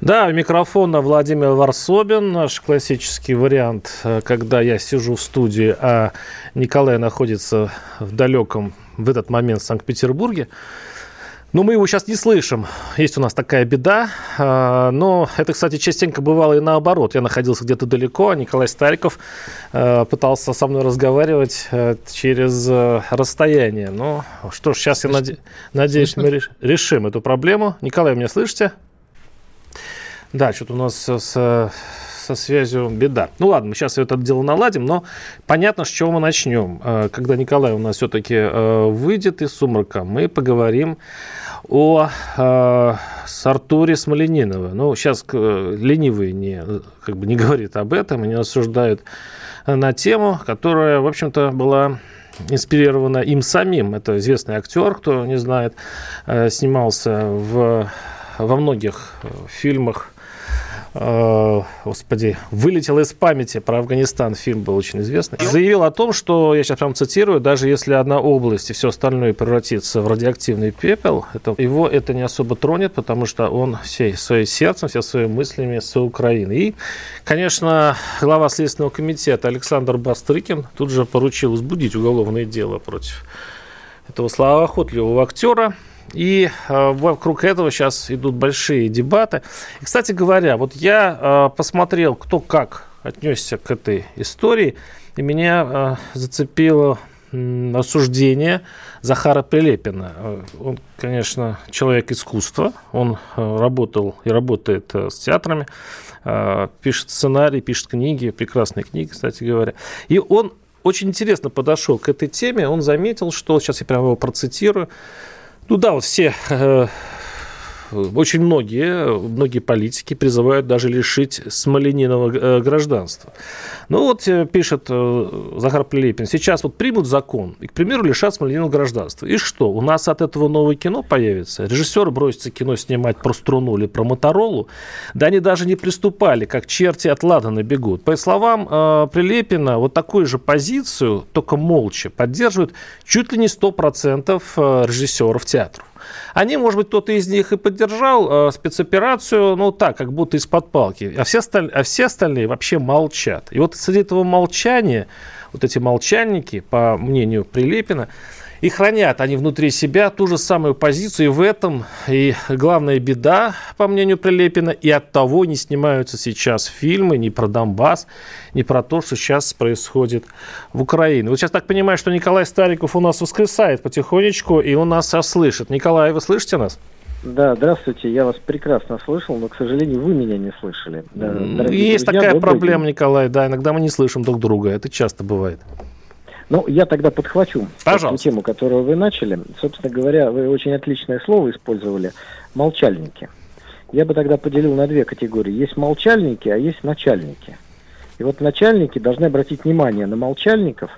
Да, микрофон на Владимир Варсобин, наш классический вариант, э, когда я сижу в студии, а Николай находится в далеком в этот момент в Санкт-Петербурге. Но мы его сейчас не слышим. Есть у нас такая беда. А, но это, кстати, частенько бывало и наоборот. Я находился где-то далеко, а Николай Стариков э, пытался со мной разговаривать э, через расстояние. Ну что ж, сейчас я наде... надеюсь, мы решим эту проблему. Николай, меня слышите? Да, что-то у нас с, со связью беда. Ну ладно, мы сейчас это дело наладим, но понятно, с чего мы начнем. Э, когда Николай у нас все-таки э, выйдет из сумрака, мы поговорим о э, с Артуре Смолениновой. Ну, сейчас ленивый не, как бы не говорит об этом и не рассуждает на тему, которая, в общем-то, была инспирирована им самим. Это известный актер, кто не знает, снимался в, во многих фильмах Э, господи, вылетел из памяти. Про Афганистан, фильм был очень известный, заявил о том, что, я сейчас прям цитирую, даже если одна область и все остальное превратится в радиоактивный пепел, это, его это не особо тронет, потому что он всей своим сердцем, все своими мыслями с Украины. И, конечно, глава Следственного комитета Александр Бастрыкин тут же поручил возбудить уголовное дело против этого славоохотливого актера, и э, вокруг этого сейчас идут большие дебаты. И, кстати говоря, вот я э, посмотрел, кто как отнесся к этой истории, и меня э, зацепило осуждение Захара Прилепина. Он, конечно, человек искусства, он работал и работает с театрами, пишет сценарий, пишет книги, прекрасные книги, кстати говоря. И он очень интересно подошел к этой теме, он заметил, что, сейчас я прямо его процитирую, ну да, вот все э, очень многие, многие политики призывают даже лишить Смолениного э, гражданства. Ну вот э, пишет э, Захар Прилепин, сейчас вот примут закон и, к примеру, лишат Смоленинова гражданства. И что, у нас от этого новое кино появится? Режиссер бросится кино снимать про струну или про Моторолу? Да они даже не приступали, как черти от Ладана бегут. По словам Прилепина, вот такую же позицию, только молча, поддерживают чуть ли не 100% режиссеров театра. Они, может быть, кто-то из них и поддержал э, спецоперацию, ну так, как будто из-под палки, а все, осталь... а все остальные вообще молчат. И вот среди этого молчания, вот эти молчальники, по мнению Прилепина, и хранят они внутри себя ту же самую позицию. И в этом и главная беда, по мнению Прилепина, и от того не снимаются сейчас фильмы ни про Донбасс, ни про то, что сейчас происходит в Украине. Вот сейчас так понимаю, что Николай Стариков у нас воскресает потихонечку, и он нас слышит. Николай, вы слышите нас? Да, здравствуйте, я вас прекрасно слышал, но, к сожалению, вы меня не слышали. Есть друзья, такая проблема, день. Николай, да, иногда мы не слышим друг друга, это часто бывает. Ну, я тогда подхвачу Пожалуйста. тему, которую вы начали. Собственно говоря, вы очень отличное слово использовали – молчальники. Я бы тогда поделил на две категории. Есть молчальники, а есть начальники. И вот начальники должны обратить внимание на молчальников,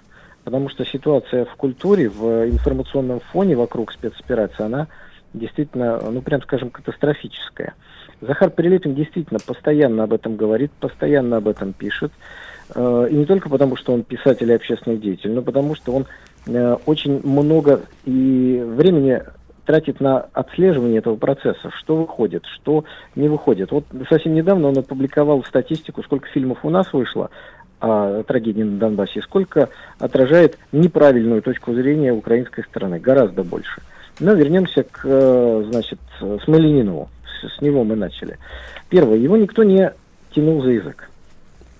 потому что ситуация в культуре, в информационном фоне вокруг спецоперации, она действительно, ну, прям скажем, катастрофическая. Захар Прилепин действительно постоянно об этом говорит, постоянно об этом пишет. Э, и не только потому, что он писатель и общественный деятель, но потому что он э, очень много и времени тратит на отслеживание этого процесса, что выходит, что не выходит. Вот совсем недавно он опубликовал статистику, сколько фильмов у нас вышло о трагедии на Донбассе, сколько отражает неправильную точку зрения украинской стороны, гораздо больше. Но вернемся к, э, значит, Смоленинову. С него мы начали. Первое, его никто не тянул за язык.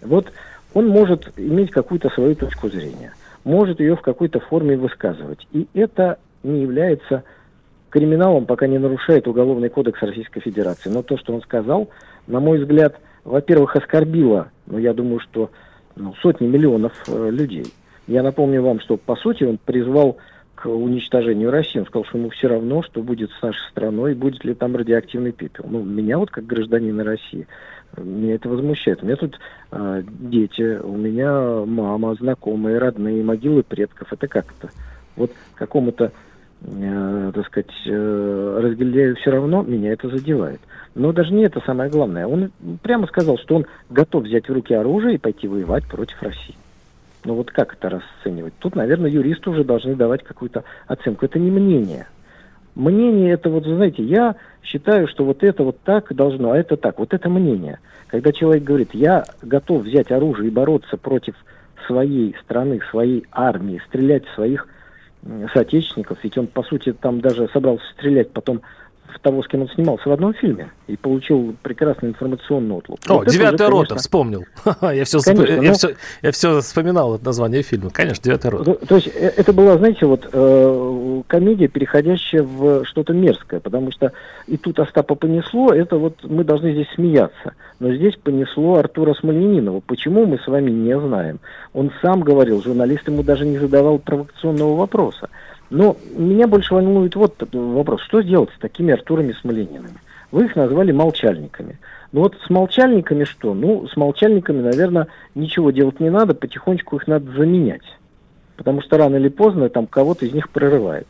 Вот он может иметь какую-то свою точку зрения, может ее в какой-то форме высказывать. И это не является криминалом, пока не нарушает Уголовный кодекс Российской Федерации. Но то, что он сказал, на мой взгляд, во-первых, оскорбило, но я думаю, что ну, сотни миллионов э, людей. Я напомню вам, что по сути он призвал к уничтожению России. Он сказал, что ему все равно, что будет с нашей страной, будет ли там радиоактивный пепел. Ну, меня вот как гражданина России Меня это возмущает. У меня тут э, дети, у меня мама, знакомые, родные, могилы предков. Это как то Вот какому-то, э, так сказать, э, разгильдяю все равно меня это задевает. Но даже не это самое главное. Он прямо сказал, что он готов взять в руки оружие и пойти воевать против России. Ну вот как это расценивать? Тут, наверное, юристы уже должны давать какую-то оценку. Это не мнение. Мнение это вот, знаете, я считаю, что вот это вот так должно, а это так. Вот это мнение. Когда человек говорит, я готов взять оружие и бороться против своей страны, своей армии, стрелять в своих соотечественников, ведь он, по сути, там даже собрался стрелять потом того, с кем он снимался в одном фильме, и получил прекрасный информационный отлуп. О, вот «Девятая уже, рота», конечно... вспомнил. я, все конечно, я, но... все, я все вспоминал это название фильма. Конечно, «Девятая рота». То, то есть э, это была, знаете, вот э, комедия, переходящая в что-то мерзкое, потому что и тут Остапа понесло, это вот мы должны здесь смеяться. Но здесь понесло Артура Смольянинова. Почему, мы с вами не знаем. Он сам говорил, журналист ему даже не задавал провокационного вопроса. Но меня больше волнует вот вопрос, что сделать с такими Артурами Смоленинами? Вы их назвали молчальниками. Ну вот с молчальниками что? Ну, с молчальниками, наверное, ничего делать не надо, потихонечку их надо заменять. Потому что рано или поздно там кого-то из них прорывает.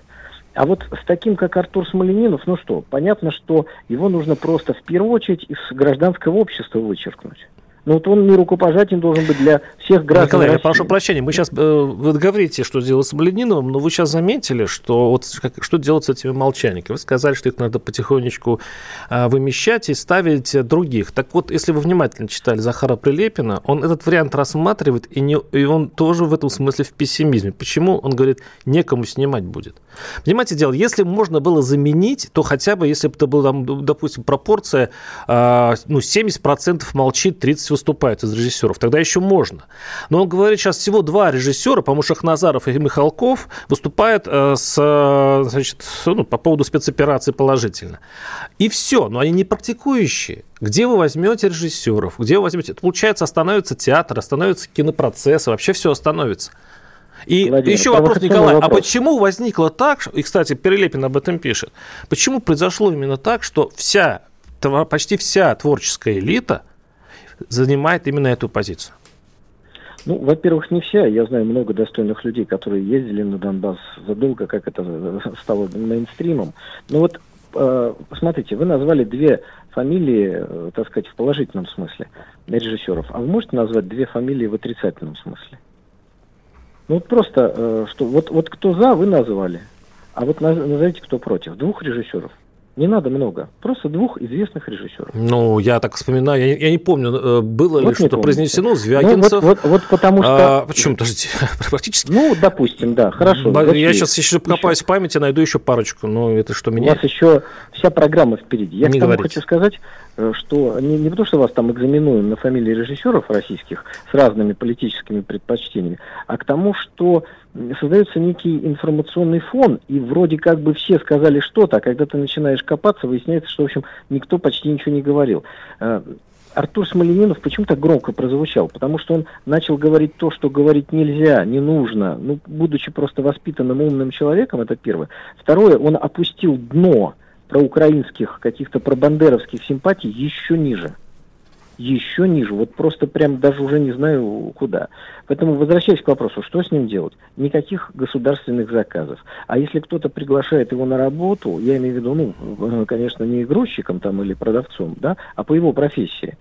А вот с таким, как Артур Смоленинов, ну что, понятно, что его нужно просто в первую очередь из гражданского общества вычеркнуть. Ну вот он не рукопожатием должен быть для всех граждан Николай, России. я прошу прощения, мы сейчас, э, вы говорите, что делать с Малининовым, но вы сейчас заметили, что вот как, что делать с этими молчальниками. Вы сказали, что их надо потихонечку э, вымещать и ставить других. Так вот, если вы внимательно читали Захара Прилепина, он этот вариант рассматривает, и, не, и он тоже в этом смысле в пессимизме. Почему? Он говорит, некому снимать будет. Понимаете, дело, если можно было заменить, то хотя бы, если бы это была, допустим, пропорция, э, ну, 70% молчит, 30 выступают из режиссеров, тогда еще можно. Но он говорит, сейчас всего два режиссера, по-моему, Шахназаров и Михалков, выступают э, с, значит, ну, по поводу спецоперации положительно. И все, но они не практикующие. Где вы возьмете режиссеров? Где вы возьмете? Получается, остановится театр, остановится кинопроцесс, вообще все остановится. И Владимир, еще вопрос, Николай, а вопрос. а почему возникло так, и, кстати, Перелепин об этом пишет, почему произошло именно так, что вся, почти вся творческая элита занимает именно эту позицию? Ну, во-первых, не вся. Я знаю много достойных людей, которые ездили на Донбасс задолго, как это стало мейнстримом. Но вот, э, смотрите, вы назвали две фамилии, э, так сказать, в положительном смысле режиссеров. А вы можете назвать две фамилии в отрицательном смысле? Ну, вот просто, э, что вот, вот кто за, вы назвали. А вот назовите, кто против. Двух режиссеров. Не надо много. Просто двух известных режиссеров. Ну, я так вспоминаю, я, я не помню, э, было вот ли что-то произнесено, Звягинцев. Ну, вот, вот, вот потому что... А, почему, подождите, практически... Ну, допустим, да, хорошо. Я сейчас еще покопаюсь еще. в памяти, найду еще парочку, но это что, меня... У вас еще вся программа впереди. Я не к тому говорите. хочу сказать, э, что не, не потому, что вас там экзаменуем на фамилии режиссеров российских с разными политическими предпочтениями, а к тому, что создается некий информационный фон, и вроде как бы все сказали что-то, а когда ты начинаешь копаться, выясняется, что, в общем, никто почти ничего не говорил. Э, Артур Смоленинов почему так громко прозвучал? Потому что он начал говорить то, что говорить нельзя, не нужно. Ну, будучи просто воспитанным умным человеком, это первое. Второе, он опустил дно проукраинских, каких-то пробандеровских симпатий еще ниже еще ниже, вот просто прям даже уже не знаю куда. Поэтому возвращаясь к вопросу, что с ним делать? Никаких государственных заказов. А если кто-то приглашает его на работу, я имею в виду, ну, конечно, не грузчиком там или продавцом, да, а по его профессии,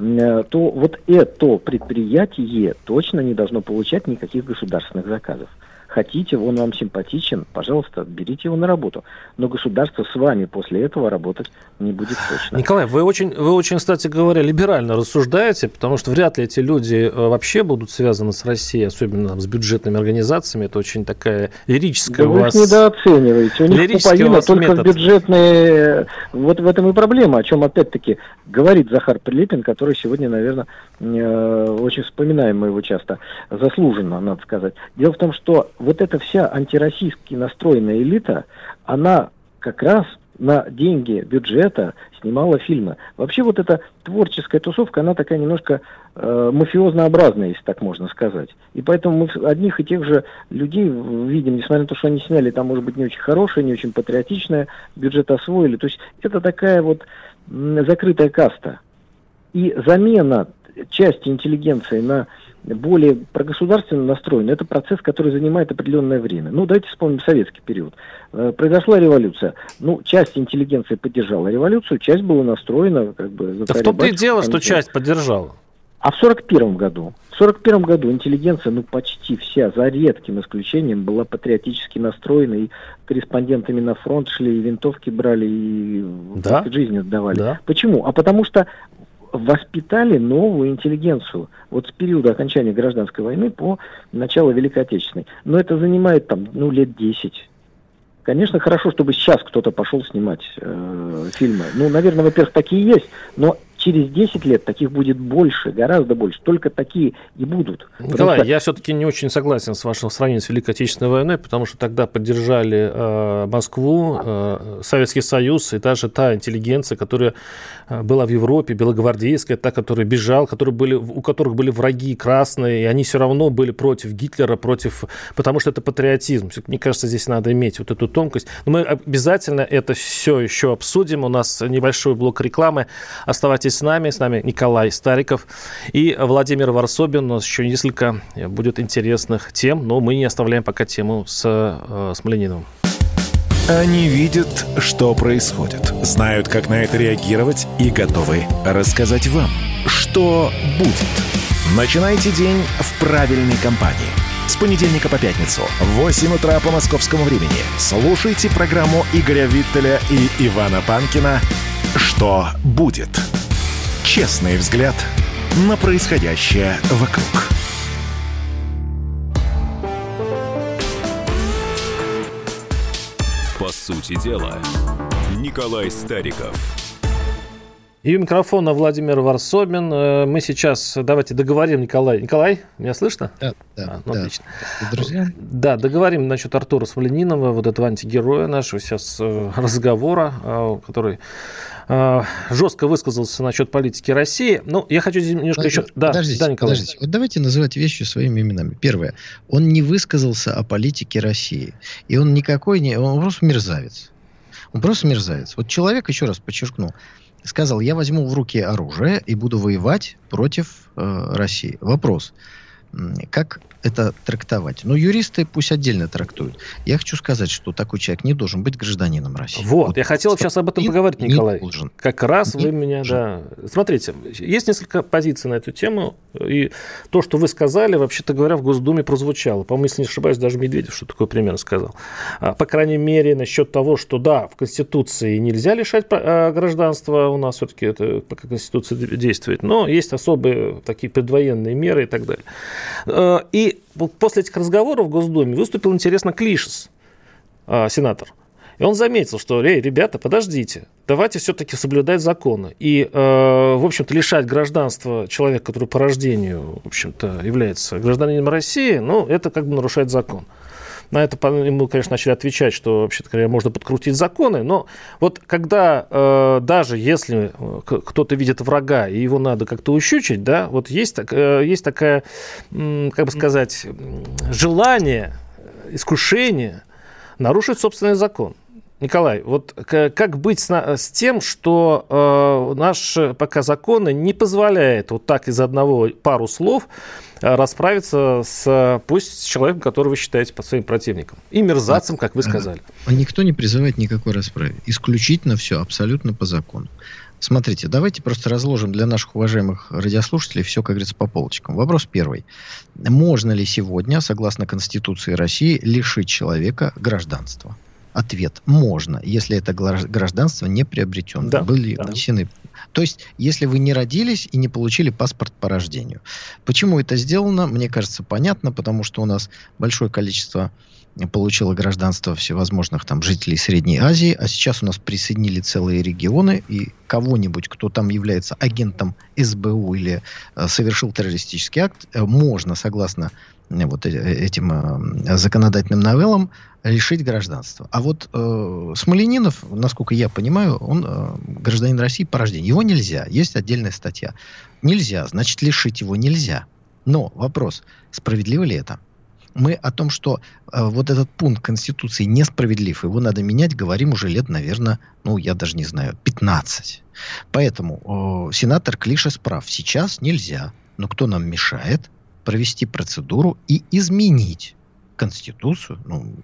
э, то вот это предприятие точно не должно получать никаких государственных заказов. Хотите, он вам симпатичен, пожалуйста, берите его на работу. Но государство с вами после этого работать не будет точно. Николай, вы очень, вы очень, кстати говоря, либерально рассуждаете, потому что вряд ли эти люди э, вообще будут связаны с Россией, особенно с бюджетными организациями. Это очень такая лирическая да у вас... Вы их недооцениваете. У них пуповина только метод. бюджетные... Вот в этом и проблема, о чем опять-таки говорит Захар Прилепин, который сегодня, наверное, э, очень вспоминаем мы его часто, заслуженно, надо сказать. Дело в том, что вот эта вся антироссийски настроенная элита, она как раз на деньги бюджета снимала фильмы. Вообще вот эта творческая тусовка, она такая немножко э, мафиознообразная, если так можно сказать. И поэтому мы одних и тех же людей видим, несмотря на то, что они сняли там, может быть, не очень хорошее, не очень патриотичное, бюджет освоили. То есть это такая вот закрытая каста. И замена части интеллигенции на более прогосударственно настроен, это процесс, который занимает определенное время. Ну, давайте вспомним советский период. Э, произошла революция. Ну, часть интеллигенции поддержала революцию, часть была настроена как бы... Да в том-то и дело, что часть поддержала. А в сорок первом году, в сорок первом году интеллигенция, ну почти вся, за редким исключением, была патриотически настроена, и корреспондентами на фронт шли, и винтовки брали, и да? жизнь отдавали. Да. Почему? А потому что воспитали новую интеллигенцию вот с периода окончания гражданской войны по начало Великой Отечественной. Но это занимает там, ну, лет 10. Конечно, хорошо, чтобы сейчас кто-то пошел снимать э, фильмы. Ну, наверное, во-первых, такие есть, но через 10 лет таких будет больше, гораздо больше. Только такие и будут. Николай, что... я все-таки не очень согласен с вашим сравнением с Великой Отечественной войной, потому что тогда поддержали э, Москву, э, Советский Союз и даже та интеллигенция, которая э, была в Европе, белогвардейская, та, которая бежал, которые были, у которых были враги красные, и они все равно были против Гитлера, против, потому что это патриотизм. Мне кажется, здесь надо иметь вот эту тонкость. Но мы обязательно это все еще обсудим. У нас небольшой блок рекламы. Оставайтесь Оставайтесь с нами. С нами Николай Стариков и Владимир Варсобин. У нас еще несколько будет интересных тем, но мы не оставляем пока тему с э, Смолениновым. Они видят, что происходит, знают, как на это реагировать и готовы рассказать вам, что будет. Начинайте день в правильной компании. С понедельника по пятницу в 8 утра по московскому времени слушайте программу Игоря Виттеля и Ивана Панкина «Что будет?». Честный взгляд на происходящее вокруг. По сути дела, Николай Стариков. И у микрофона Владимир Варсобин. Э, мы сейчас, давайте договорим, Николай. Николай, меня слышно? Да, да. А, ну, да. Отлично. Друзья? Да, договорим насчет Артура Смоленинова, вот этого антигероя нашего сейчас э, разговора, э, который жестко высказался насчет политики России. Ну, я хочу здесь немножко еще... Да, подождите, да, Николай. подождите. Вот давайте называть вещи своими именами. Первое. Он не высказался о политике России. И он никакой не... Он просто мерзавец. Он просто мерзавец. Вот человек, еще раз подчеркну, сказал, я возьму в руки оружие и буду воевать против э, России. Вопрос. Как это трактовать. Но юристы пусть отдельно трактуют. Я хочу сказать, что такой человек не должен быть гражданином России. Вот, вот я хотел сейчас об этом поговорить, Николай. Не должен. Как раз не вы меня, должен. да. Смотрите, есть несколько позиций на эту тему, и то, что вы сказали, вообще-то говоря, в Госдуме прозвучало. По-моему, если не ошибаюсь, даже Медведев что такое примерно сказал. А, по крайней мере, насчет того, что да, в Конституции нельзя лишать а, гражданства, у нас все-таки это пока Конституция действует, но есть особые такие предвоенные меры и так далее. А, после этих разговоров в Госдуме выступил, интересно, Клишес, а, сенатор. И он заметил, что, эй, ребята, подождите, давайте все-таки соблюдать законы. И, э, в общем-то, лишать гражданства человека, который по рождению, в общем-то, является гражданином России, ну, это как бы нарушает закон. На это ему, конечно, начали отвечать, что, вообще-то говоря, можно подкрутить законы. Но вот когда э, даже если э, кто-то видит врага, и его надо как-то ущучить, да, вот есть, э, есть такая, э, как бы сказать, желание, искушение нарушить собственный закон. Николай, вот как быть с, с тем, что э, наши пока законы не позволяют вот так из одного пару слов э, расправиться с пусть с человеком, которого вы считаете под своим противником. И мерзавцем, как вы сказали. А никто не призывает никакой расправы. Исключительно все, абсолютно по закону. Смотрите, давайте просто разложим для наших уважаемых радиослушателей все, как говорится, по полочкам. Вопрос первый. Можно ли сегодня, согласно Конституции России, лишить человека гражданства? Ответ – можно, если это гражданство не приобретено. Да, Были да. внесены. То есть, если вы не родились и не получили паспорт по рождению. Почему это сделано, мне кажется, понятно, потому что у нас большое количество получило гражданство всевозможных там жителей Средней Азии, а сейчас у нас присоединили целые регионы, и кого-нибудь, кто там является агентом СБУ или э, совершил террористический акт, э, можно, согласно э, вот э, этим э, законодательным новеллам, лишить гражданства. А вот э, Смоленинов, насколько я понимаю, он э, гражданин России по рождению. Его нельзя. Есть отдельная статья. Нельзя, значит, лишить его нельзя. Но вопрос, справедливо ли это? Мы о том, что э, вот этот пункт Конституции несправедлив, его надо менять, говорим уже лет, наверное, ну, я даже не знаю, 15. Поэтому э, сенатор Клишес прав. Сейчас нельзя. Но кто нам мешает провести процедуру и изменить Конституцию? Ну,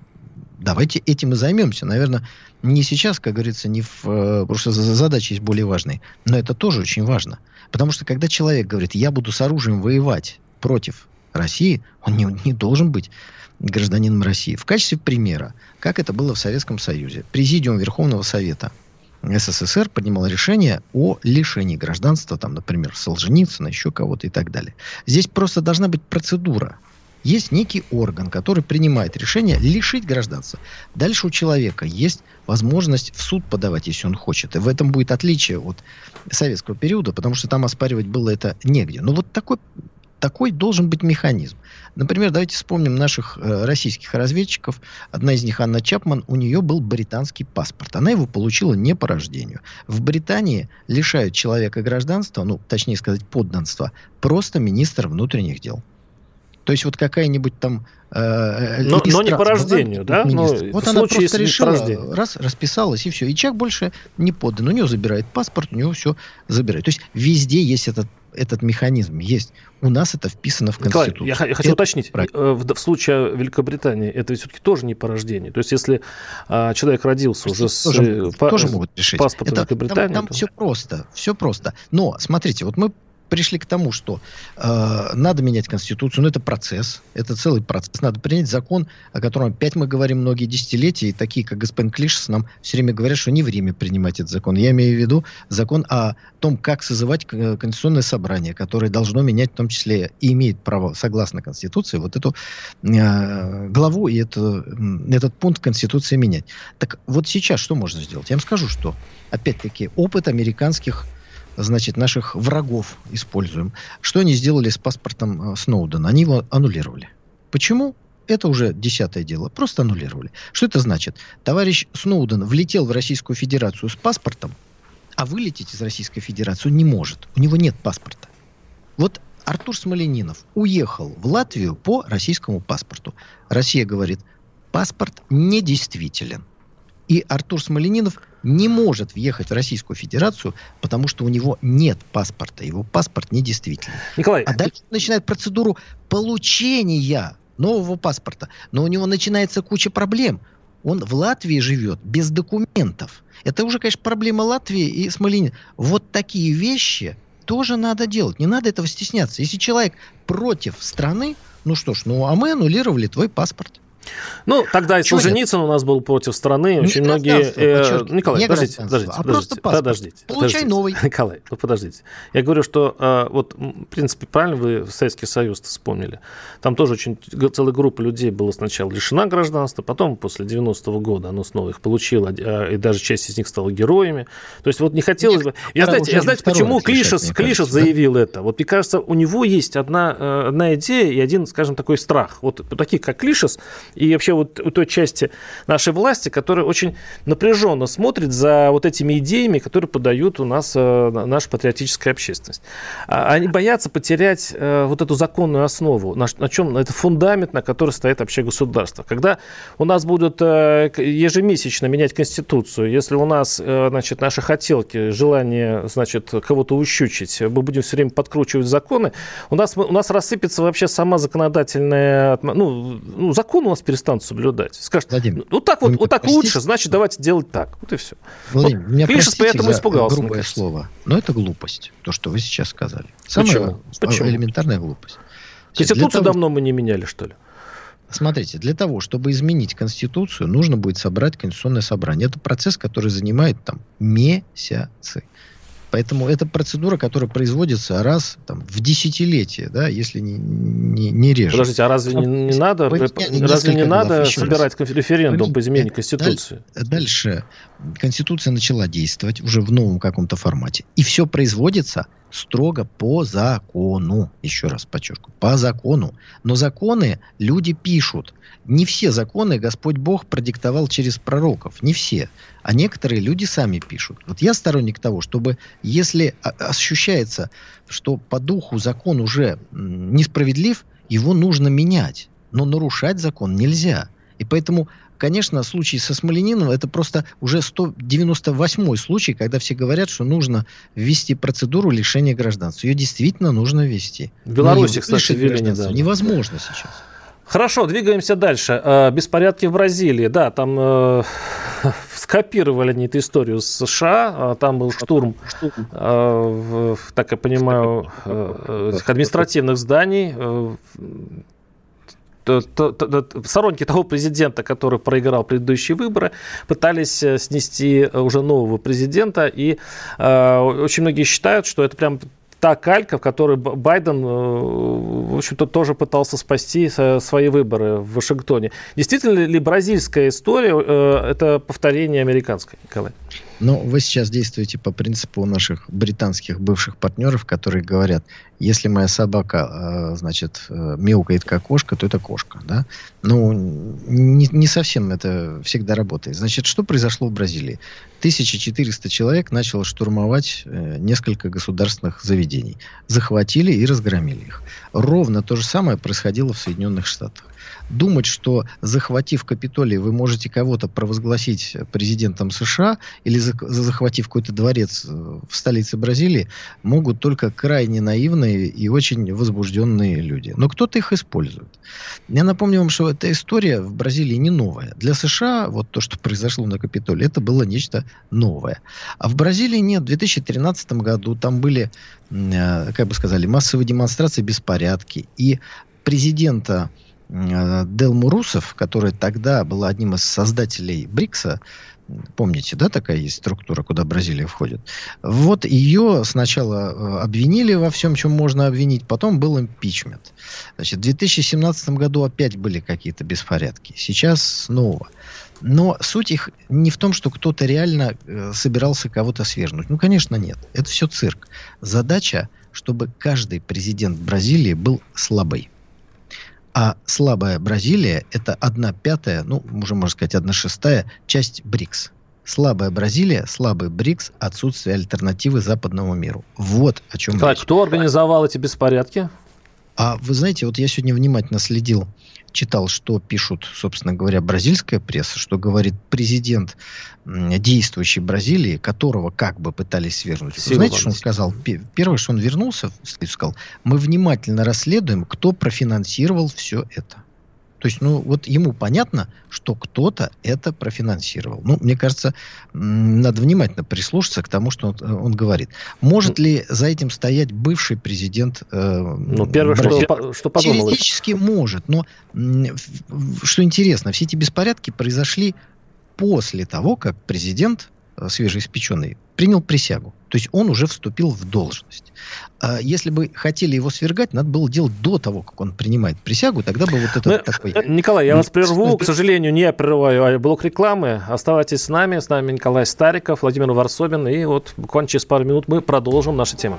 давайте этим и займемся. Наверное, не сейчас, как говорится, не в... Э, потому что задача есть более важные. Но это тоже очень важно. Потому что когда человек говорит, я буду с оружием воевать против России, он не, не должен быть гражданином России. В качестве примера, как это было в Советском Союзе. Президиум Верховного Совета СССР принимал решение о лишении гражданства, там, например, Солженицына, еще кого-то и так далее. Здесь просто должна быть процедура. Есть некий орган, который принимает решение лишить гражданства. Дальше у человека есть возможность в суд подавать, если он хочет. И в этом будет отличие от советского периода, потому что там оспаривать было это негде. Но вот такой такой должен быть механизм. Например, давайте вспомним наших э, российских разведчиков. Одна из них, Анна Чапман, у нее был британский паспорт. Она его получила не по рождению. В Британии лишают человека гражданства, ну, точнее сказать, подданства, просто министр внутренних дел. То есть вот какая-нибудь там... Э, но, но не по рождению, да? Но вот она случае, просто решила, раз, расписалась, и все. И человек больше не поддан. У него забирает паспорт, у него все забирает. То есть везде есть этот этот механизм есть. У нас это вписано в Конституцию. Николай, я, хочу это уточнить. Правильно. В, в случае Великобритании это все-таки тоже не по рождению. То есть если а, человек родился уже с, тоже, по, тоже могут решить. паспортом это, Великобритании... Там, там то... все просто, все просто. Но, смотрите, вот мы пришли к тому, что э, надо менять Конституцию, но это процесс, это целый процесс. Надо принять закон, о котором опять мы говорим многие десятилетия, и такие, как господин Клишес, нам все время говорят, что не время принимать этот закон. Я имею в виду закон о том, как созывать Конституционное собрание, которое должно менять в том числе и имеет право, согласно Конституции, вот эту э, главу и это, этот пункт Конституции менять. Так вот сейчас что можно сделать? Я вам скажу, что опять-таки опыт американских значит, наших врагов используем. Что они сделали с паспортом э, Сноудена? Они его аннулировали. Почему? Это уже десятое дело. Просто аннулировали. Что это значит? Товарищ Сноуден влетел в Российскую Федерацию с паспортом, а вылететь из Российской Федерации не может. У него нет паспорта. Вот Артур Смоленинов уехал в Латвию по российскому паспорту. Россия говорит, паспорт недействителен. И Артур Смоленинов не может въехать в Российскую Федерацию, потому что у него нет паспорта. Его паспорт недействительный. Николай. А дальше начинает процедуру получения нового паспорта. Но у него начинается куча проблем. Он в Латвии живет без документов. Это уже, конечно, проблема Латвии и Смоленина. Вот такие вещи тоже надо делать. Не надо этого стесняться. Если человек против страны, ну что ж, ну а мы аннулировали твой паспорт. Ну, тогда и Солженицын у нас был против страны. Очень не многие... Э, Николай, не подождите, подождите, а подождите, подождите. Получай подождите. новый. Николай, ну подождите. Я говорю, что э, вот, в принципе, правильно вы Советский Союз вспомнили. Там тоже очень целая группа людей была сначала лишена гражданства, потом после 90-го года оно снова их получило, э, и даже часть из них стала героями. То есть вот не хотелось бы... Я знаете, я знаете почему Клишес, Клишес заявил да? это? Вот мне кажется, у него есть одна, э, одна идея и один, скажем, такой страх. Вот таких, как Клишес, и вообще вот у той части нашей власти, которая очень напряженно смотрит за вот этими идеями, которые подают у нас э, наша патриотическая общественность. А, они боятся потерять э, вот эту законную основу, на, на чем это фундамент, на который стоит вообще государство. Когда у нас будут э, ежемесячно менять конституцию, если у нас, значит, наши хотелки, желание, значит, кого-то ущучить, мы будем все время подкручивать законы, у нас, у нас рассыпется вообще сама законодательная, ну, ну закон у нас перестанут соблюдать. Скажет, Владимир, ну так вот, вот так простите? лучше, значит, давайте делать так. Вот и все. Владимир, вот, меня Клишес поэтому испугался. грубое слово, но это глупость, то, что вы сейчас сказали. Самая Почему? Почему? элементарная глупость. Конституцию того... давно мы не меняли, что ли? Смотрите, для того, чтобы изменить Конституцию, нужно будет собрать Конституционное собрание. Это процесс, который занимает там месяцы. Поэтому это процедура, которая производится раз там, в десятилетие, да, если не, не, не реже. Подождите, а разве не, не надо, разве не надо собирать раз. референдум по изменению Конституции? Дальше Конституция начала действовать уже в новом каком-то формате. И все производится строго по закону. Еще раз подчеркну, по закону. Но законы люди пишут. Не все законы Господь Бог продиктовал через пророков. Не все а некоторые люди сами пишут. Вот я сторонник того, чтобы, если ощущается, что по духу закон уже несправедлив, его нужно менять. но нарушать закон нельзя. И поэтому конечно, случай со Смолениным это просто уже 198 случай, когда все говорят, что нужно ввести процедуру лишения гражданства. Ее действительно нужно ввести. В Беларуси, кстати, ввели недавно. Невозможно сейчас. Хорошо, двигаемся дальше. Э, беспорядки в Бразилии. Да, там э, скопировали они эту историю с США. А там был штурм, э, так я понимаю, э, административных зданий сторонники того президента, который проиграл предыдущие выборы, пытались э, снести э, уже нового президента. И э, очень многие считают, что это прям та калька, в которой Байден, э, в общем-то, тоже пытался спасти свои выборы в Вашингтоне. Действительно ли бразильская история – это повторение американской, Николай? Но вы сейчас действуете по принципу наших британских бывших партнеров, которые говорят, если моя собака, э, значит, э, мяукает как кошка, то это кошка, да? Ну, не, не совсем это всегда работает. Значит, что произошло в Бразилии? 1400 человек начало штурмовать э, несколько государственных заведений. Захватили и разгромили их. Ровно то же самое происходило в Соединенных Штатах думать, что захватив Капитолий, вы можете кого-то провозгласить президентом США или захватив какой-то дворец э, в столице Бразилии, могут только крайне наивные и очень возбужденные люди. Но кто-то их использует. Я напомню вам, что эта история в Бразилии не новая. Для США вот то, что произошло на Капитолии, это было нечто новое. А в Бразилии нет. В 2013 году там были, э, как бы сказали, массовые демонстрации, беспорядки. И президента Дел Мурусов, которая тогда была одним из создателей БРИКСа, Помните, да, такая есть структура, куда Бразилия входит. Вот ее сначала э, обвинили во всем, чем можно обвинить, потом был импичмент. Значит, в 2017 году опять были какие-то беспорядки. Сейчас снова. Но суть их не в том, что кто-то реально э, собирался кого-то свергнуть. Ну, конечно, нет. Это все цирк. Задача, чтобы каждый президент Бразилии был слабый. А слабая Бразилия – это одна пятая, ну, уже можно сказать, одна шестая часть БРИКС. Слабая Бразилия, слабый БРИКС, отсутствие альтернативы западному миру. Вот о чем так, речь. Кто организовал эти беспорядки? А вы знаете, вот я сегодня внимательно следил читал, что пишут, собственно говоря, бразильская пресса, что говорит президент действующей Бразилии, которого как бы пытались свергнуть. Силу Знаете, что он сказал? Первое, что он вернулся, сказал, мы внимательно расследуем, кто профинансировал все это. То есть, ну, вот ему понятно, что кто-то это профинансировал. Ну, мне кажется, надо внимательно прислушаться к тому, что он, э, он говорит. Может ли за этим стоять бывший президент э, Ну, первое, что, что подумалось. Теоретически может, но что интересно, все эти беспорядки произошли после того, как президент свежеиспеченный, принял присягу. То есть он уже вступил в должность. А если бы хотели его свергать, надо было делать до того, как он принимает присягу, тогда бы вот это Мы, такой... Э, Николай, я вас прерву. К сожалению, не прерываю а блок рекламы. Оставайтесь с нами. С нами Николай Стариков, Владимир Варсобин. И вот буквально через пару минут мы продолжим нашу тему.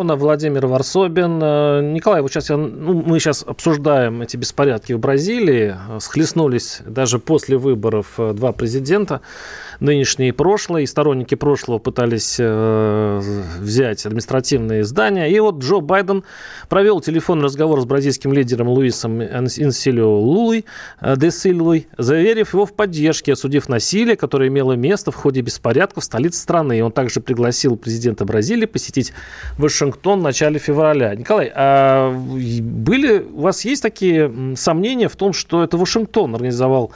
Владимир Варсобин. Э, Николай, вот сейчас я, ну, мы сейчас обсуждаем эти беспорядки в Бразилии. Схлестнулись даже после выборов э, два президента нынешнее и прошлое, и сторонники прошлого пытались э, взять административные здания. И вот Джо Байден провел телефонный разговор с бразильским лидером Луисом Инсилио Лулой э, де Сильвой, заверив его в поддержке, осудив насилие, которое имело место в ходе беспорядков в столице страны. И он также пригласил президента Бразилии посетить Вашингтон в начале февраля. Николай, а были, у вас есть такие сомнения в том, что это Вашингтон организовал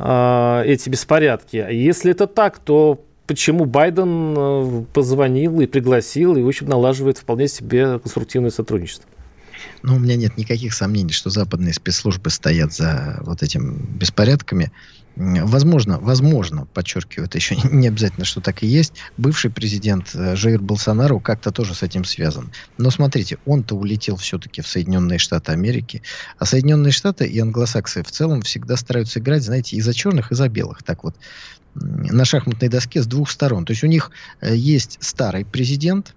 э, эти беспорядки. Если это так, то почему Байден э, позвонил и пригласил, и, в общем, налаживает вполне себе конструктивное сотрудничество? Ну, у меня нет никаких сомнений, что западные спецслужбы стоят за вот этими беспорядками. Возможно, возможно, подчеркиваю, это еще не обязательно, что так и есть, бывший президент э, Жаир Болсонaro как-то тоже с этим связан. Но смотрите, он-то улетел все-таки в Соединенные Штаты Америки, а Соединенные Штаты и англосаксы в целом всегда стараются играть, знаете, и за черных, и за белых. Так вот, на шахматной доске с двух сторон. То есть у них э, есть старый президент,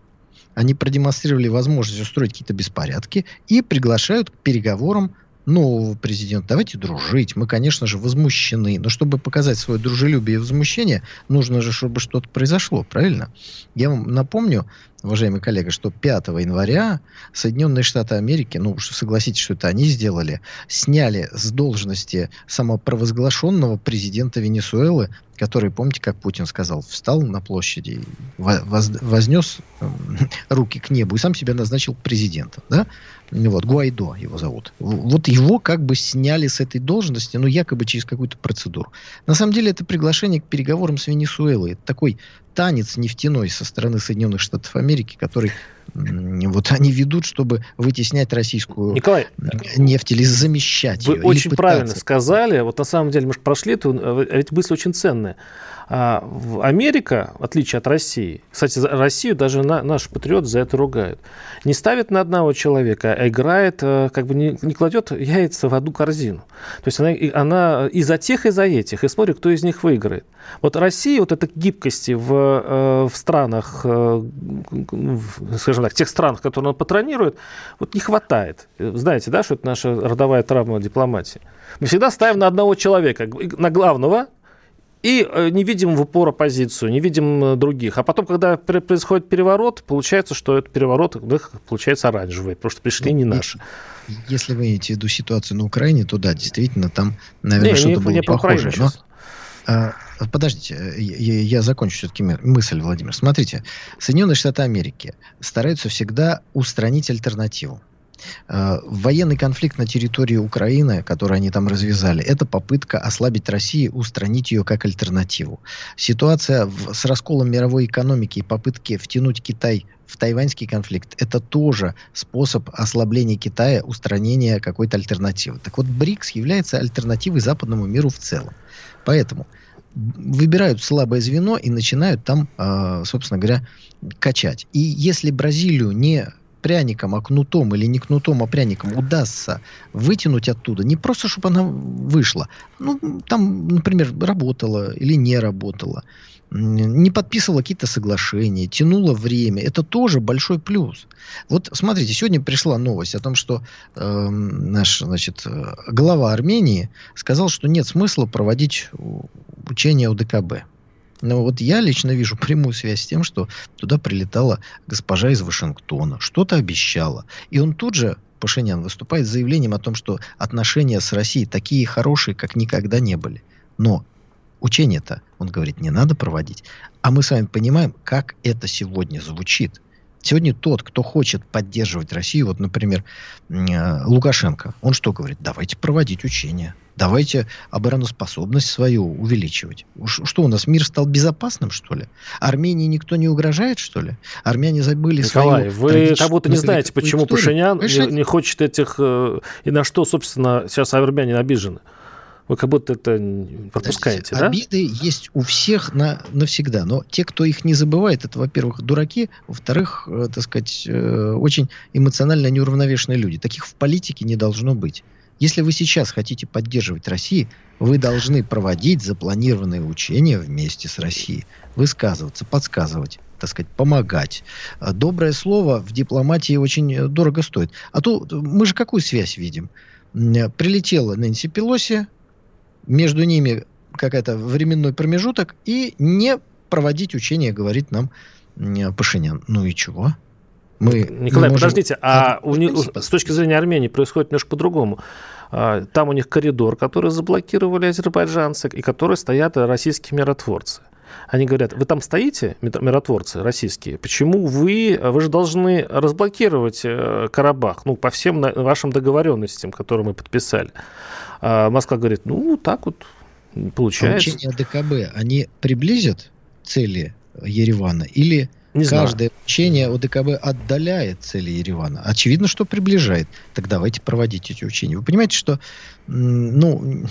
они продемонстрировали возможность устроить какие-то беспорядки и приглашают к переговорам нового президента. Давайте дружить. Мы, конечно же, возмущены. Но чтобы показать свое дружелюбие и возмущение, нужно же, чтобы что-то произошло, правильно? Я вам напомню, уважаемый коллега, что 5 января Соединенные Штаты Америки, ну, согласитесь, что это они сделали, сняли с должности самопровозглашенного президента Венесуэлы, который, помните, как Путин сказал, встал на площади, воз, вознес руки к небу и сам себя назначил президентом, да? Вот, Гуайдо его зовут. Вот его как бы сняли с этой должности, ну, якобы через какую-то процедуру. На самом деле это приглашение к переговорам с Венесуэлой. Это такой танец нефтяной со стороны Соединенных Штатов Америки, который вот они ведут, чтобы вытеснять российскую Николай, нефть или замещать вы ее. Вы очень правильно сказали. Вот на самом деле мы же прошли, это, э, эти мысли очень ценные. А Америка, в отличие от России, кстати, Россию даже на, наши патриоты за это ругают, не ставит на одного человека, а играет, э, как бы не, не кладет яйца в одну корзину. То есть она, она и за тех, и за этих, и смотрит, кто из них выиграет. Вот Россия, вот этой гибкости в, э, в странах, э, скажем так, тех странах, которые она патронирует, вот не хватает. Знаете, да, что это наша родовая травма дипломатии. Мы всегда ставим на одного человека, на главного, и э, не видим в упор оппозицию, не видим э, других. А потом, когда происходит переворот, получается, что этот переворот у них получается оранжевый, потому что пришли не наши. Если вы имеете в виду ситуацию на Украине, то да, действительно, там, наверное, что-то было не похоже. Но, а, подождите, я, я закончу все-таки мысль, Владимир. Смотрите, Соединенные Штаты Америки стараются всегда устранить альтернативу. Э, военный конфликт на территории Украины, который они там развязали, это попытка ослабить Россию, устранить ее как альтернативу. Ситуация в, с расколом мировой экономики и попытки втянуть Китай в тайваньский конфликт, это тоже способ ослабления Китая, устранения какой-то альтернативы. Так вот, БРИКС является альтернативой западному миру в целом. Поэтому выбирают слабое звено и начинают там, э, собственно говоря, качать. И если Бразилию не пряником, а кнутом, или не кнутом, а пряником удастся вытянуть оттуда, не просто, чтобы она вышла, ну, там, например, работала или не работала, не подписывала какие-то соглашения, тянула время, это тоже большой плюс. Вот смотрите, сегодня пришла новость о том, что э, наш, значит, глава Армении сказал, что нет смысла проводить учения УДКБ. Но вот я лично вижу прямую связь с тем, что туда прилетала госпожа из Вашингтона, что-то обещала. И он тут же, Пашинян, выступает с заявлением о том, что отношения с Россией такие хорошие, как никогда не были. Но учение-то, он говорит, не надо проводить. А мы с вами понимаем, как это сегодня звучит. Сегодня тот, кто хочет поддерживать Россию, вот, например, э, Лукашенко, он что говорит? Давайте проводить учения. Давайте обороноспособность свою увеличивать. Что у нас, мир стал безопасным, что ли? Армении никто не угрожает, что ли? Армяне забыли Николай, свою... вы как будто не знаете, почему историю. Пашинян не, не хочет этих... Э, и на что, собственно, сейчас армяне обижены. Вы как будто это пропускаете, да? Обиды есть у всех на, навсегда. Но те, кто их не забывает, это, во-первых, дураки, во-вторых, э, так сказать, э, очень эмоционально неуравновешенные люди. Таких в политике не должно быть. Если вы сейчас хотите поддерживать Россию, вы должны проводить запланированные учения вместе с Россией, высказываться, подсказывать так сказать, помогать. А доброе слово в дипломатии очень дорого стоит. А то мы же какую связь видим? Прилетела Нэнси Пелоси, между ними какая-то временной промежуток, и не проводить учения, говорит нам Пашинян. Ну и чего? Мы Николай, можем... подождите, а у них, с точки зрения Армении происходит немножко по-другому. А, там у них коридор, который заблокировали азербайджанцы, и который стоят российские миротворцы. Они говорят, вы там стоите, миротворцы российские, почему вы, вы же должны разблокировать э, Карабах, ну, по всем вашим договоренностям, которые мы подписали. А Москва говорит, ну, так вот получается. А учения ДКБ, они приблизят цели Еревана или не Каждое знаю. учение ОДКБ отдаляет цели Еревана. Очевидно, что приближает. Так давайте проводить эти учения. Вы понимаете, что ну,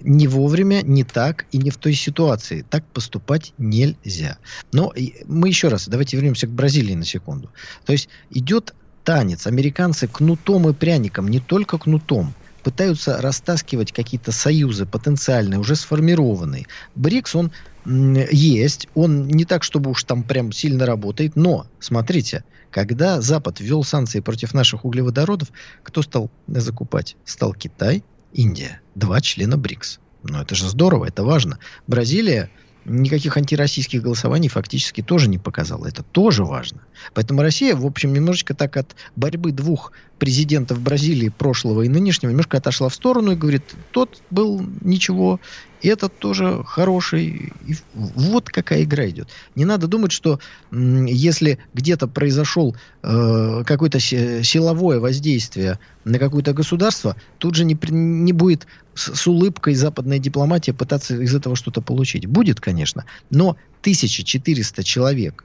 не вовремя, не так и не в той ситуации. Так поступать нельзя. Но мы еще раз, давайте вернемся к Бразилии на секунду. То есть идет танец. Американцы кнутом и пряником, не только кнутом, пытаются растаскивать какие-то союзы потенциальные, уже сформированные. БРИКС, он есть, он не так, чтобы уж там прям сильно работает, но, смотрите, когда Запад ввел санкции против наших углеводородов, кто стал закупать? Стал Китай, Индия, два члена БРИКС. Ну, это же здорово, это важно. Бразилия никаких антироссийских голосований фактически тоже не показала. Это тоже важно. Поэтому Россия, в общем, немножечко так от борьбы двух президентов Бразилии прошлого и нынешнего немножко отошла в сторону и говорит, тот был ничего, этот тоже хороший. И вот какая игра идет. Не надо думать, что если где-то произошел э, какое-то силовое воздействие на какое-то государство, тут же не, не будет с, с улыбкой западная дипломатия пытаться из этого что-то получить. Будет, конечно, но 1400 человек,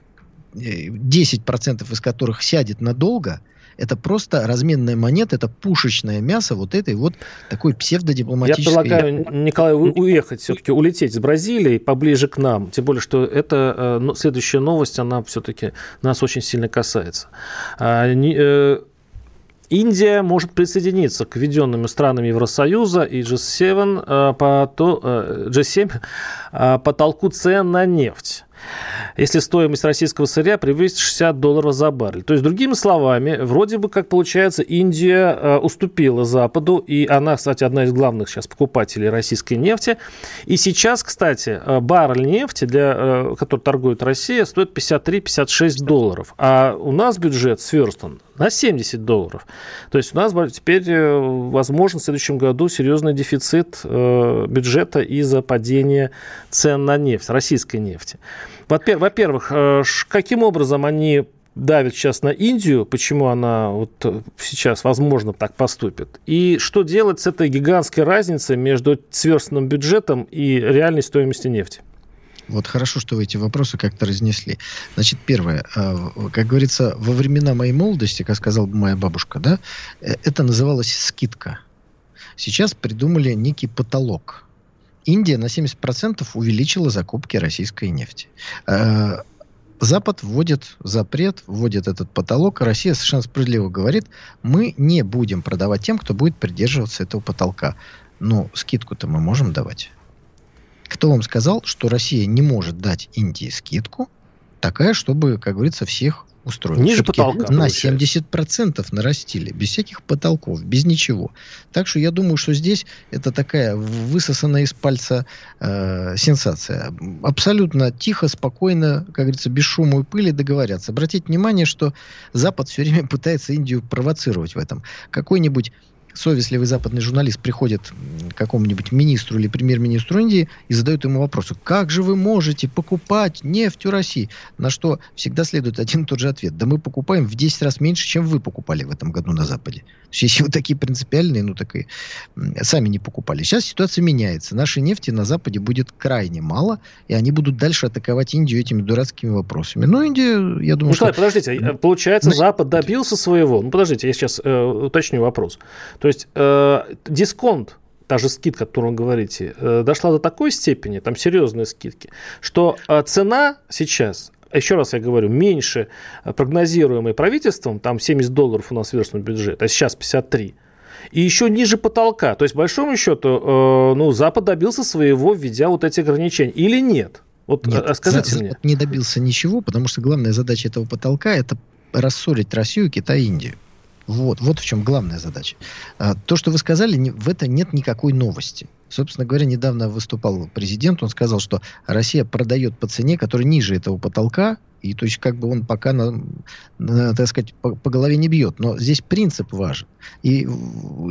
10% э, из которых сядет надолго – это просто разменная монета, это пушечное мясо вот этой вот такой псевдодипломатической... Я предлагаю, Николай, уехать все-таки, улететь из Бразилии поближе к нам. Тем более, что это ну, следующая новость, она все-таки нас очень сильно касается. А, э, Индия может присоединиться к введенным странами Евросоюза и G7 э, по, G7 потолку цен на нефть если стоимость российского сырья превысит 60 долларов за баррель. То есть, другими словами, вроде бы, как получается, Индия э, уступила Западу, и она, кстати, одна из главных сейчас покупателей российской нефти. И сейчас, кстати, э, баррель нефти, для, э, который торгует Россия, стоит 53-56 долларов. А у нас бюджет сверстан на 70 долларов. То есть у нас теперь возможен в следующем году серьезный дефицит бюджета из-за падения цен на нефть, российской нефти. Во-первых, э, каким образом они давят сейчас на Индию, почему она вот э, сейчас, возможно, так поступит, и что делать с этой гигантской разницей между сверстанным бюджетом и реальной стоимостью нефти? Вот хорошо, что вы эти вопросы как-то разнесли. Значит, первое, э, как говорится, во времена моей молодости, как сказала моя бабушка, да, это называлось скидка. Сейчас придумали некий потолок. Индия на 70% увеличила закупки российской нефти. Э, Запад вводит запрет, вводит этот потолок. Россия совершенно справедливо говорит, мы не будем продавать тем, кто будет придерживаться этого потолка. Но скидку-то мы можем давать. Кто вам сказал, что Россия не может дать Индии скидку, такая, чтобы, как говорится, всех устроил. Ниже потолка. На получается. 70% нарастили, без всяких потолков, без ничего. Так что я думаю, что здесь это такая высосанная из пальца э, сенсация. Абсолютно тихо, спокойно, как говорится, без шума и пыли договорятся. Обратите внимание, что Запад все время пытается Индию провоцировать в этом. Какой-нибудь совестливый западный журналист приходит к какому-нибудь министру или премьер-министру Индии и задает ему вопрос, как же вы можете покупать нефть у России? На что всегда следует один и тот же ответ. Да мы покупаем в 10 раз меньше, чем вы покупали в этом году на Западе. То есть, если вы такие принципиальные, ну, так и сами не покупали. Сейчас ситуация меняется. Нашей нефти на Западе будет крайне мало, и они будут дальше атаковать Индию этими дурацкими вопросами. Но Индия, я думаю, ну, что... подождите, э, получается, Запад добился своего. Ну, подождите, я сейчас э, уточню вопрос. То есть, э, дисконт та же скидка, о которой вы говорите, э, дошла до такой степени, там серьезные скидки, что э, цена сейчас еще раз я говорю, меньше прогнозируемой правительством, там 70 долларов у нас верстный бюджет, а сейчас 53, и еще ниже потолка. То есть, по большому счету, э, ну, Запад добился своего, введя вот эти ограничения. Или нет? Вот нет, э, скажите Запад мне. не добился ничего, потому что главная задача этого потолка – это рассорить Россию, Китай и Индию. Вот, вот в чем главная задача. А, то, что вы сказали, в это нет никакой новости. Собственно говоря, недавно выступал президент, он сказал, что Россия продает по цене, которая ниже этого потолка, и то есть как бы он пока, на, на, так сказать, по, по голове не бьет. Но здесь принцип важен. И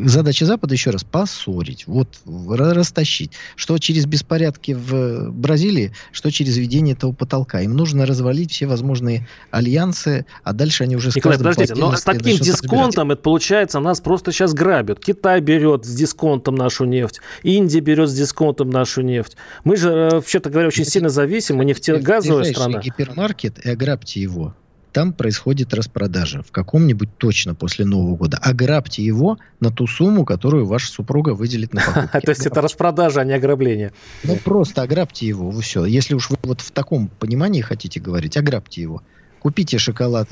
задача Запада, еще раз, поссорить, вот, растащить. Что через беспорядки в Бразилии, что через введение этого потолка. Им нужно развалить все возможные альянсы, а дальше они уже Николай, подождите, но с таким дисконтом это получается, нас просто сейчас грабят. Китай берет с дисконтом нашу нефть, Индия берет с дисконтом нашу нефть. Мы же, э, вообще-то говоря, очень сильно зависим, мы нефтегазовая страна. гипермаркет и ограбьте его там происходит распродажа в каком-нибудь точно после Нового года. Ограбьте его на ту сумму, которую ваша супруга выделит на покупки. То есть это распродажа, а не ограбление. Ну, просто ограбьте его, все. Если уж вы вот в таком понимании хотите говорить, ограбьте его купите шоколад,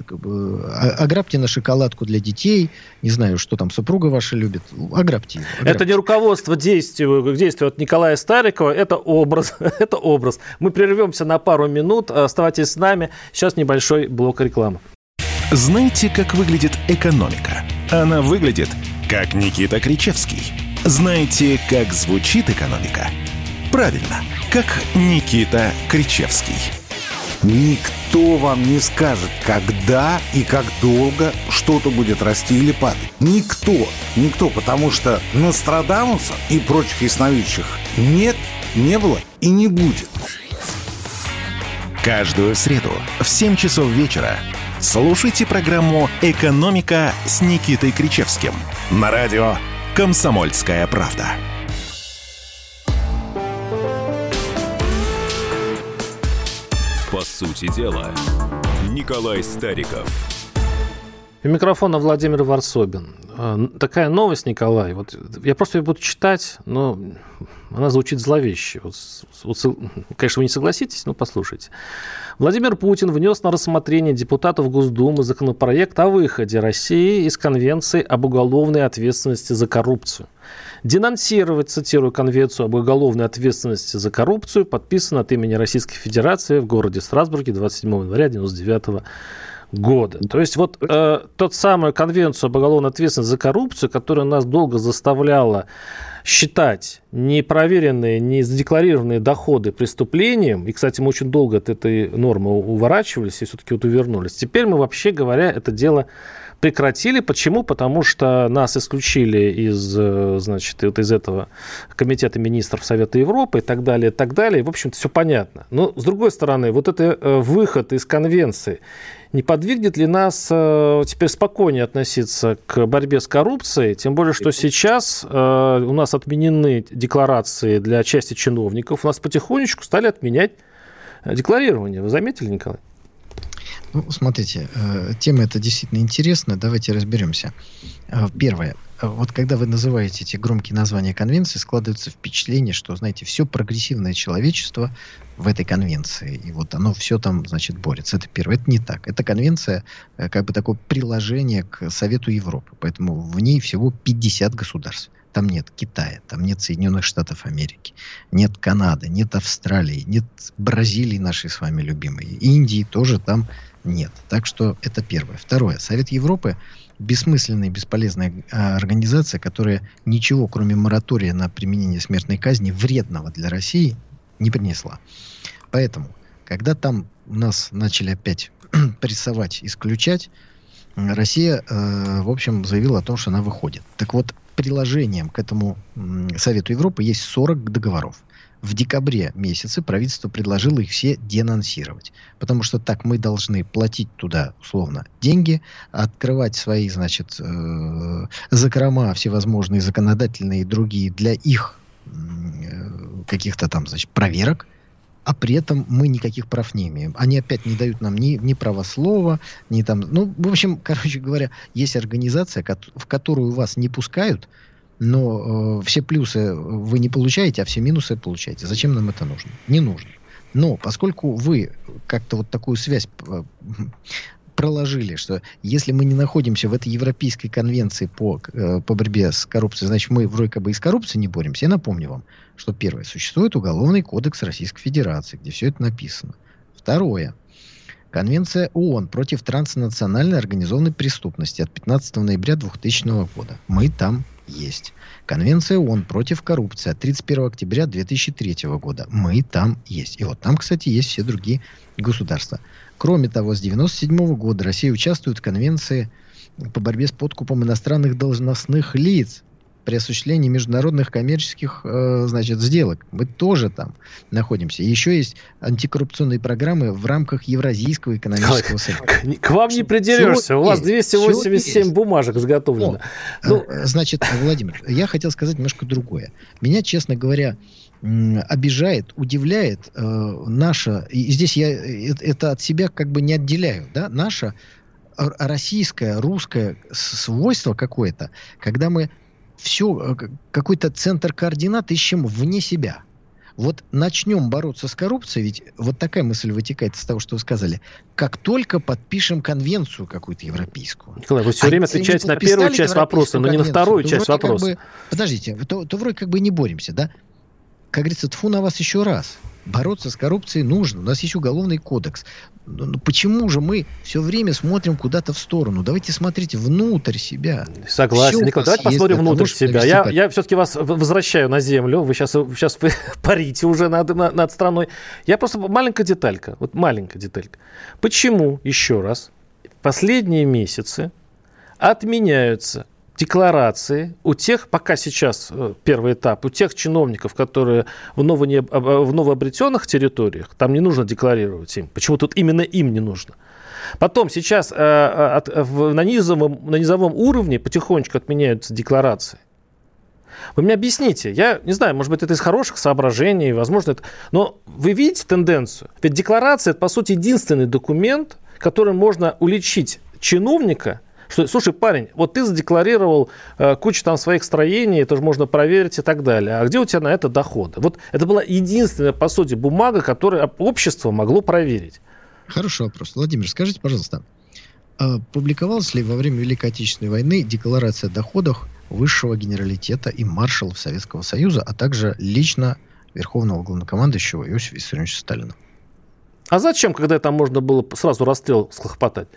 ограбьте на шоколадку для детей, не знаю, что там супруга ваша любит, ограбьте его. Ограбьте. Это не руководство действию, действию от Николая Старикова, это образ, это образ. Мы прервемся на пару минут, оставайтесь с нами, сейчас небольшой блок рекламы. Знаете, как выглядит экономика? Она выглядит, как Никита Кричевский. Знаете, как звучит экономика? Правильно, как Никита Кричевский. Никто вам не скажет, когда и как долго что-то будет расти или падать. Никто. Никто, потому что Нострадамуса и прочих ясновидящих нет, не было и не будет. Каждую среду в 7 часов вечера слушайте программу «Экономика» с Никитой Кричевским на радио «Комсомольская правда». Сути дела, Николай Стариков. У микрофона Владимир Варсобин. А, такая новость, Николай. Вот я просто ее буду читать, но она звучит зловеще. Вот, вот, конечно, вы не согласитесь, но послушайте. Владимир Путин внес на рассмотрение депутатов Госдумы законопроект о выходе России из Конвенции об уголовной ответственности за коррупцию. Денонсировать, цитирую, Конвенцию об уголовной ответственности за коррупцию, подписано от имени Российской Федерации в городе Страсбурге 27 января 1999 года. То есть вот э, тот самую конвенцию об уголовной ответственности за коррупцию, которая нас долго заставляла считать непроверенные, не задекларированные доходы преступлением, и, кстати, мы очень долго от этой нормы уворачивались и все-таки вот увернулись, теперь мы, вообще говоря, это дело прекратили. Почему? Потому что нас исключили из, э, значит, вот из этого комитета министров Совета Европы и так далее, и так далее. В общем-то, все понятно. Но, с другой стороны, вот это э, выход из конвенции не подвигнет ли нас э, теперь спокойнее относиться к борьбе с коррупцией? Тем более, что сейчас у нас отменены декларации для части чиновников. У нас потихонечку стали отменять декларирование. Вы заметили, Николай? Ну, смотрите, э, тема эта действительно интересная. Давайте разберемся. Э, первое. Вот когда вы называете эти громкие названия конвенции, складывается впечатление, что, знаете, все прогрессивное человечество в этой конвенции. И вот оно все там, значит, борется. Это первое. Это не так. Эта конвенция э, как бы такое приложение к Совету Европы. Поэтому в ней всего 50 государств. Там нет Китая, там нет Соединенных Штатов Америки, нет Канады, нет Австралии, нет Бразилии нашей с вами любимой. Индии тоже там нет. Так что это первое. Второе. Совет Европы бессмысленная и бесполезная а, организация, которая ничего, кроме моратория на применение смертной казни, вредного для России не принесла. Поэтому, когда там нас начали опять прессовать, исключать, Россия, э, в общем, заявила о том, что она выходит. Так вот, приложением к этому Совету Европы есть 40 договоров в декабре месяце правительство предложило их все денонсировать. Потому что так мы должны платить туда, условно, деньги, открывать свои, значит, э, закрома всевозможные законодательные и другие для их э, каких-то там, значит, проверок, а при этом мы никаких прав не имеем. Они опять не дают нам ни, ни права слова, ни там... Ну, в общем, короче говоря, есть организация, в которую вас не пускают, но э, все плюсы вы не получаете, а все минусы получаете. Зачем нам это нужно? Не нужно. Но поскольку вы как-то вот такую связь э, проложили, что если мы не находимся в этой Европейской конвенции по, э, по борьбе с коррупцией, значит, мы вроде как бы и с коррупцией не боремся. Я напомню вам, что первое, существует Уголовный кодекс Российской Федерации, где все это написано. Второе, Конвенция ООН против транснациональной организованной преступности от 15 ноября 2000 года. Мы там есть. Конвенция ООН против коррупции от 31 октября 2003 года. Мы там есть. И вот там, кстати, есть все другие государства. Кроме того, с 1997 года Россия участвует в Конвенции по борьбе с подкупом иностранных должностных лиц. При осуществлении международных коммерческих, э, значит, сделок. Мы тоже там находимся. Еще есть антикоррупционные программы в рамках Евразийского экономического союза. К, вам не придерешься. У вас 287 бумажек изготовлено. Ну, э, значит, Владимир, я хотел сказать немножко другое. Меня, честно говоря, обижает, удивляет э, наша, и здесь я это от себя как бы не отделяю, да, наша российское, русское свойство какое-то, когда мы все, э, какой-то центр координат ищем вне себя. Вот начнем бороться с коррупцией, ведь вот такая мысль вытекает из того, что вы сказали. Как только подпишем конвенцию какую-то европейскую. Николай, вы все а время отвечаете на первую часть вопроса, но не на вторую часть вопроса. Как бы, подождите, то, то вроде как бы не боремся, да? Как говорится, тфу на вас еще раз бороться с коррупцией нужно. У нас есть уголовный кодекс. Но ну, ну почему же мы все время смотрим куда-то в сторону? Давайте смотреть внутрь себя. Согласен, все Николай. Давайте посмотрим внутрь себя. Я, я все-таки вас возвращаю на землю. Вы сейчас, сейчас вы парите уже над, над, над страной. Я просто маленькая деталька. Вот маленькая деталька. Почему, еще раз, последние месяцы отменяются декларации у тех, пока сейчас э, первый этап, у тех чиновников, которые в, новоне, в новообретенных территориях, там не нужно декларировать им. Почему тут именно им не нужно? Потом сейчас э, э от, в, на, низовом, на низовом уровне потихонечку отменяются декларации. Вы мне объясните, я не знаю, может быть, это из хороших соображений, возможно, это... Но вы видите тенденцию? Ведь декларация – это, по сути, единственный документ, которым можно уличить чиновника – что, слушай, парень, вот ты задекларировал э, кучу там своих строений, это же можно проверить и так далее. А где у тебя на это доходы? Вот это была единственная, по сути, бумага, которую общество могло проверить. Хороший вопрос. Владимир, скажите, пожалуйста, а публиковалась ли во время Великой Отечественной войны декларация о доходах высшего генералитета и маршалов Советского Союза, а также лично Верховного главнокомандующего Иосифа Виссарионовича Сталина? А зачем, когда там можно было сразу расстрел схлопотать?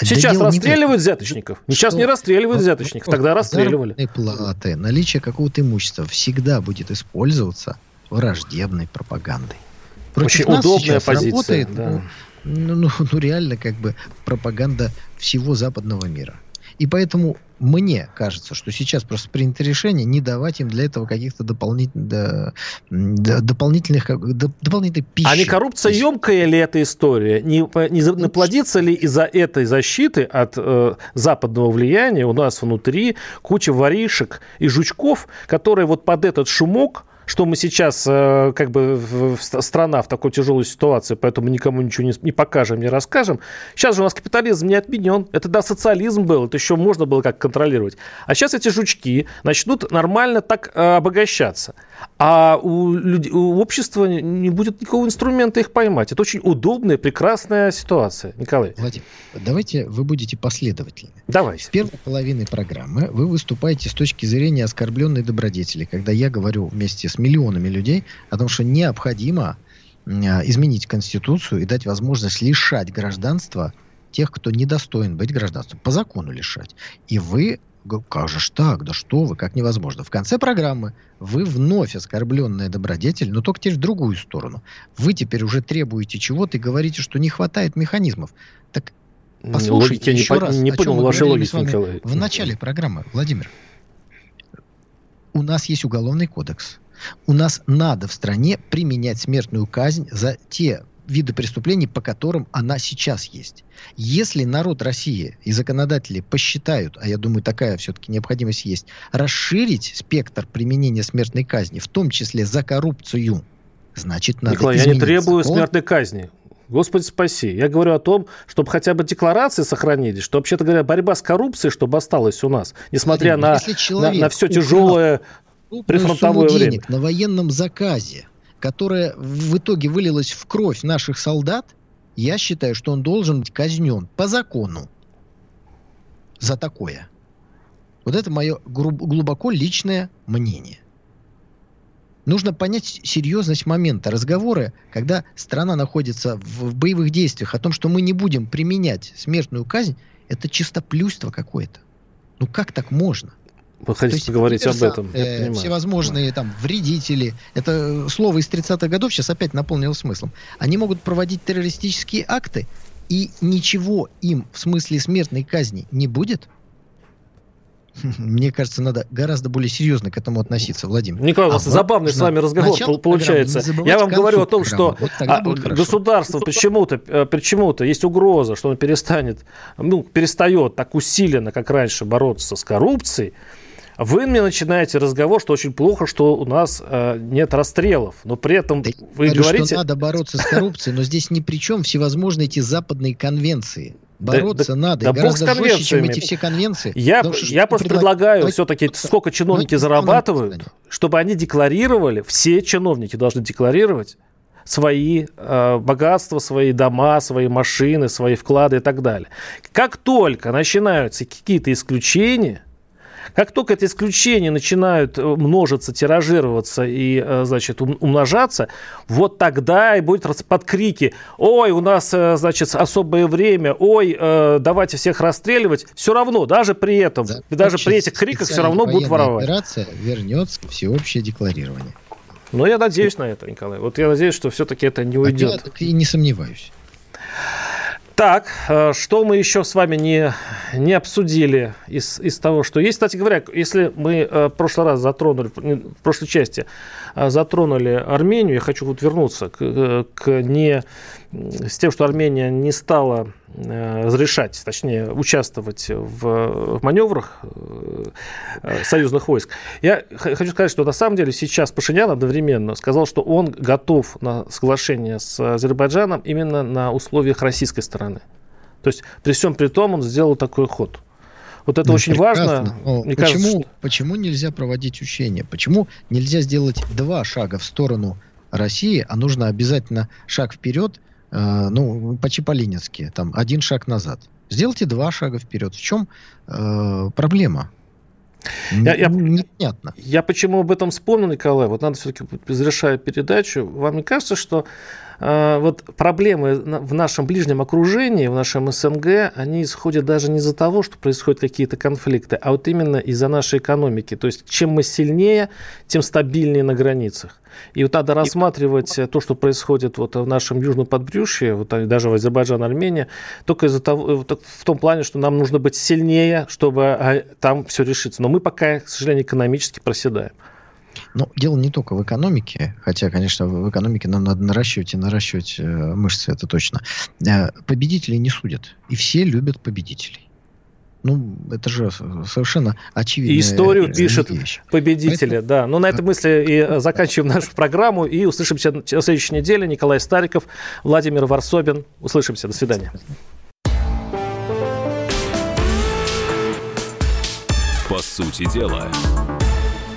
Сейчас да расстреливают взяточников. Сейчас не расстреливают взяточников, тогда расстреливали. платы, наличие какого-то имущества всегда будет использоваться враждебной пропагандой. Против Очень удобная позиция. Работает, да. ну, ну, ну, реально как бы пропаганда всего западного мира. И поэтому мне кажется, что сейчас просто принято решение не давать им для этого каких-то дополнительных, дополнительных, дополнительной пищи. А не коррупция емкая ли эта история? Не, не, не плодится ли из-за этой защиты от э, западного влияния у нас внутри куча воришек и жучков, которые вот под этот шумок что мы сейчас, э, как бы, страна в такой тяжелой ситуации, поэтому никому ничего не, не покажем, не расскажем. Сейчас же у нас капитализм не отменен. Это, да, социализм был, это еще можно было как контролировать. А сейчас эти жучки начнут нормально так э, обогащаться. А у, людей, у общества не будет никакого инструмента их поймать. Это очень удобная, прекрасная ситуация. Николай. Владимир, давайте вы будете последовательны. Давай. С первой половины программы вы выступаете с точки зрения оскорбленной добродетели, когда я говорю вместе с миллионами людей о том, что необходимо а, изменить Конституцию и дать возможность лишать гражданства тех, кто недостоин быть гражданством. По закону лишать. И вы как же ж так, да что вы, как невозможно. В конце программы вы вновь оскорбленная добродетель, но только теперь в другую сторону. Вы теперь уже требуете чего-то и говорите, что не хватает механизмов. Так послушайте еще не раз, не понял вашей логики, Николай. В начале программы, Владимир, у нас есть уголовный кодекс. У нас надо в стране применять смертную казнь за те виды преступлений, по которым она сейчас есть. Если народ России и законодатели посчитают, а я думаю, такая все-таки необходимость есть, расширить спектр применения смертной казни, в том числе за коррупцию, значит, надо Николай, я не требую закон. смертной казни. Господи спаси. Я говорю о том, чтобы хотя бы декларации сохранились, что, вообще-то говоря, борьба с коррупцией, чтобы осталась у нас, несмотря на, на, на все тяжелое прифронтовое время. на военном заказе, которая в итоге вылилась в кровь наших солдат, я считаю, что он должен быть казнен по закону за такое. Вот это мое глубоко личное мнение. Нужно понять серьезность момента. Разговоры, когда страна находится в боевых действиях, о том, что мы не будем применять смертную казнь, это чистоплюйство какое-то. Ну как так можно? Вы хотите есть, поговорить об этом? Э, всевозможные там вредители. Это слово из 30-х годов сейчас опять наполнило смыслом. Они могут проводить террористические акты, и ничего им в смысле смертной казни не будет? Мне кажется, надо гораздо более серьезно к этому относиться, Владимир. Николай, у вас а забавный с вами разговор получается. Я вам говорю о том, что вот а, государство почему-то, э, почему-то есть угроза, что он перестанет, ну, перестает так усиленно, как раньше, бороться с коррупцией. Вы мне начинаете разговор, что очень плохо, что у нас э, нет расстрелов, но при этом да вы говорю, говорите... что надо бороться с коррупцией, но здесь ни при чем всевозможные эти западные конвенции. Бороться да, надо. Да, гораздо бог с жестче, чем эти все конвенции. Я, я просто предлаг... предлагаю все-таки, сколько чиновники зарабатывают, чтобы они декларировали, все чиновники должны декларировать свои э, богатства, свои дома, свои машины, свои вклады и так далее. Как только начинаются какие-то исключения, как только эти исключения начинают э, множиться, тиражироваться и, э, значит, умножаться, вот тогда и будет под крики «Ой, у нас, э, значит, особое время, ой, давайте всех расстреливать». Все равно, даже при этом, да, даже при этих криках все равно будут воровать. операция вернется всеобщее декларирование. Но я надеюсь на это, Николай. Вот я надеюсь, что все-таки это не уйдет. А я и не сомневаюсь. Так, э, что мы еще с вами не, не обсудили из, из того, что есть? Кстати говоря, если мы э, в прошлый раз затронули, в прошлой части э, затронули Армению, я хочу вот вернуться к, к не с тем, что Армения не стала разрешать, точнее, участвовать в маневрах э, союзных войск. Я хочу сказать, что на самом деле сейчас Пашинян одновременно сказал, что он готов на соглашение с Азербайджаном именно на условиях российской стороны. То есть при всем при том он сделал такой ход. Вот это ну, очень прекрасно. важно. Мне почему, кажется, что... почему нельзя проводить учения? Почему нельзя сделать два шага в сторону России, а нужно обязательно шаг вперед – Э, ну, по-чиполинецки, там, один шаг назад. Сделайте два шага вперед. В чем э, проблема? Я, я, Непонятно. Я почему об этом вспомнил, Николай? Вот надо все-таки, завершая передачу, вам не кажется, что вот проблемы в нашем ближнем окружении, в нашем СНГ, они исходят даже не из-за того, что происходят какие-то конфликты, а вот именно из-за нашей экономики. То есть чем мы сильнее, тем стабильнее на границах. И вот надо рассматривать то, что происходит вот в нашем южном подбрюшье, вот даже в Азербайджане, Армении, только из-за того, в том плане, что нам нужно быть сильнее, чтобы а, там все решиться. Но мы пока, к сожалению, экономически проседаем. Но дело не только в экономике, хотя, конечно, в экономике нам надо наращивать и наращивать э, мышцы, это точно. Э, победителей не судят, и все любят победителей. Ну, это же совершенно очевидно. Историю пишет вещь. победители, Поэтому... да. Ну, на этой мысли и заканчиваем нашу программу. И услышимся на следующей неделе. Николай Стариков, Владимир Варсобин. Услышимся. До свидания. По сути дела.